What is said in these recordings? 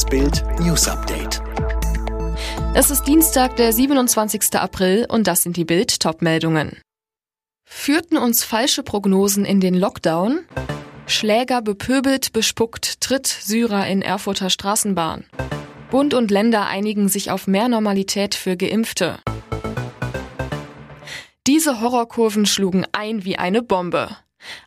Das Bild News Update. Es ist Dienstag, der 27. April und das sind die Bild Topmeldungen. Führten uns falsche Prognosen in den Lockdown? Schläger bepöbelt, bespuckt, tritt Syrer in Erfurter Straßenbahn. Bund und Länder einigen sich auf mehr Normalität für Geimpfte. Diese Horrorkurven schlugen ein wie eine Bombe.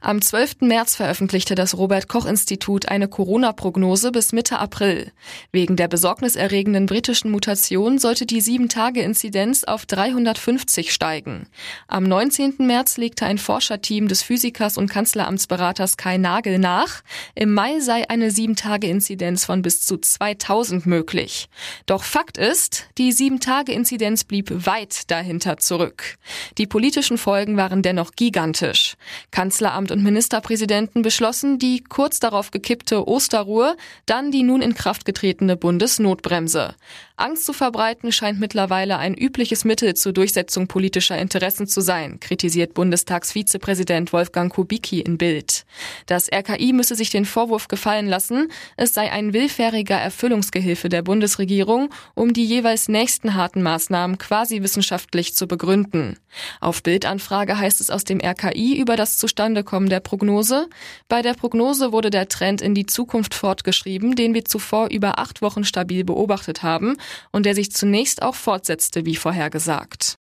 Am 12. März veröffentlichte das Robert Koch Institut eine Corona-Prognose bis Mitte April. Wegen der besorgniserregenden britischen Mutation sollte die 7-Tage-Inzidenz auf 350 steigen. Am 19. März legte ein Forscherteam des Physikers und Kanzleramtsberaters Kai Nagel nach. Im Mai sei eine 7-Tage-Inzidenz von bis zu 2000 möglich. Doch Fakt ist, die 7-Tage-Inzidenz blieb weit dahinter zurück. Die politischen Folgen waren dennoch gigantisch. Kanzler Kanzleramt und Ministerpräsidenten beschlossen die kurz darauf gekippte Osterruhe, dann die nun in Kraft getretene Bundesnotbremse. Angst zu verbreiten scheint mittlerweile ein übliches Mittel zur Durchsetzung politischer Interessen zu sein, kritisiert Bundestagsvizepräsident Wolfgang Kubicki in Bild. Das RKI müsse sich den Vorwurf gefallen lassen, es sei ein willfähriger Erfüllungsgehilfe der Bundesregierung, um die jeweils nächsten harten Maßnahmen quasi wissenschaftlich zu begründen. Auf Bildanfrage heißt es aus dem RKI über das Zustandekommen der Prognose. Bei der Prognose wurde der Trend in die Zukunft fortgeschrieben, den wir zuvor über acht Wochen stabil beobachtet haben und der sich zunächst auch fortsetzte wie vorhergesagt.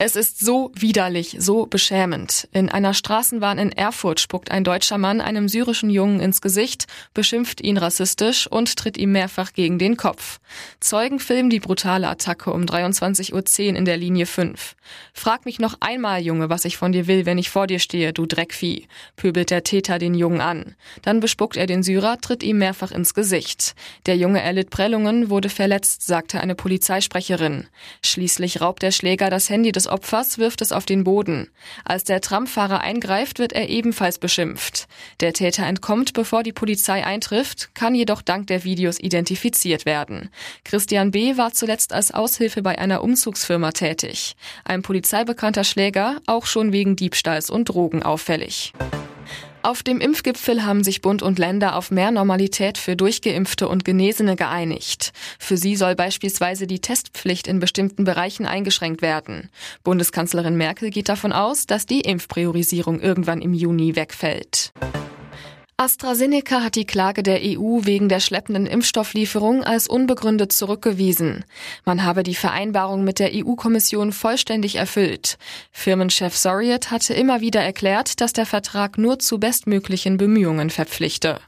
Es ist so widerlich, so beschämend. In einer Straßenbahn in Erfurt spuckt ein deutscher Mann einem syrischen Jungen ins Gesicht, beschimpft ihn rassistisch und tritt ihm mehrfach gegen den Kopf. Zeugen filmen die brutale Attacke um 23.10 Uhr in der Linie 5. Frag mich noch einmal, Junge, was ich von dir will, wenn ich vor dir stehe, du Dreckvieh, pöbelt der Täter den Jungen an. Dann bespuckt er den Syrer, tritt ihm mehrfach ins Gesicht. Der Junge erlitt Prellungen, wurde verletzt, sagte eine Polizeisprecherin. Schließlich raubt der Schläger das Handy Opfers, wirft es auf den Boden. Als der Tramfahrer eingreift, wird er ebenfalls beschimpft. Der Täter entkommt, bevor die Polizei eintrifft, kann jedoch dank der Videos identifiziert werden. Christian B. war zuletzt als Aushilfe bei einer Umzugsfirma tätig. Ein polizeibekannter Schläger, auch schon wegen Diebstahls und Drogen auffällig. Auf dem Impfgipfel haben sich Bund und Länder auf mehr Normalität für Durchgeimpfte und Genesene geeinigt. Für sie soll beispielsweise die Testpflicht in bestimmten Bereichen eingeschränkt werden. Bundeskanzlerin Merkel geht davon aus, dass die Impfpriorisierung irgendwann im Juni wegfällt. AstraZeneca hat die Klage der EU wegen der schleppenden Impfstofflieferung als unbegründet zurückgewiesen. Man habe die Vereinbarung mit der EU-Kommission vollständig erfüllt. Firmenchef Soriot hatte immer wieder erklärt, dass der Vertrag nur zu bestmöglichen Bemühungen verpflichte.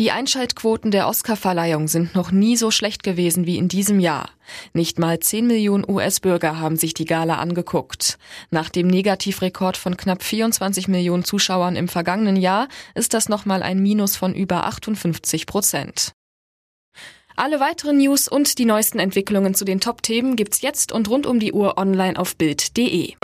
Die Einschaltquoten der Oscarverleihung sind noch nie so schlecht gewesen wie in diesem Jahr. Nicht mal 10 Millionen US-Bürger haben sich die Gala angeguckt. Nach dem Negativrekord von knapp 24 Millionen Zuschauern im vergangenen Jahr ist das nochmal ein Minus von über 58 Prozent. Alle weiteren News und die neuesten Entwicklungen zu den Top-Themen gibt's jetzt und rund um die Uhr online auf Bild.de.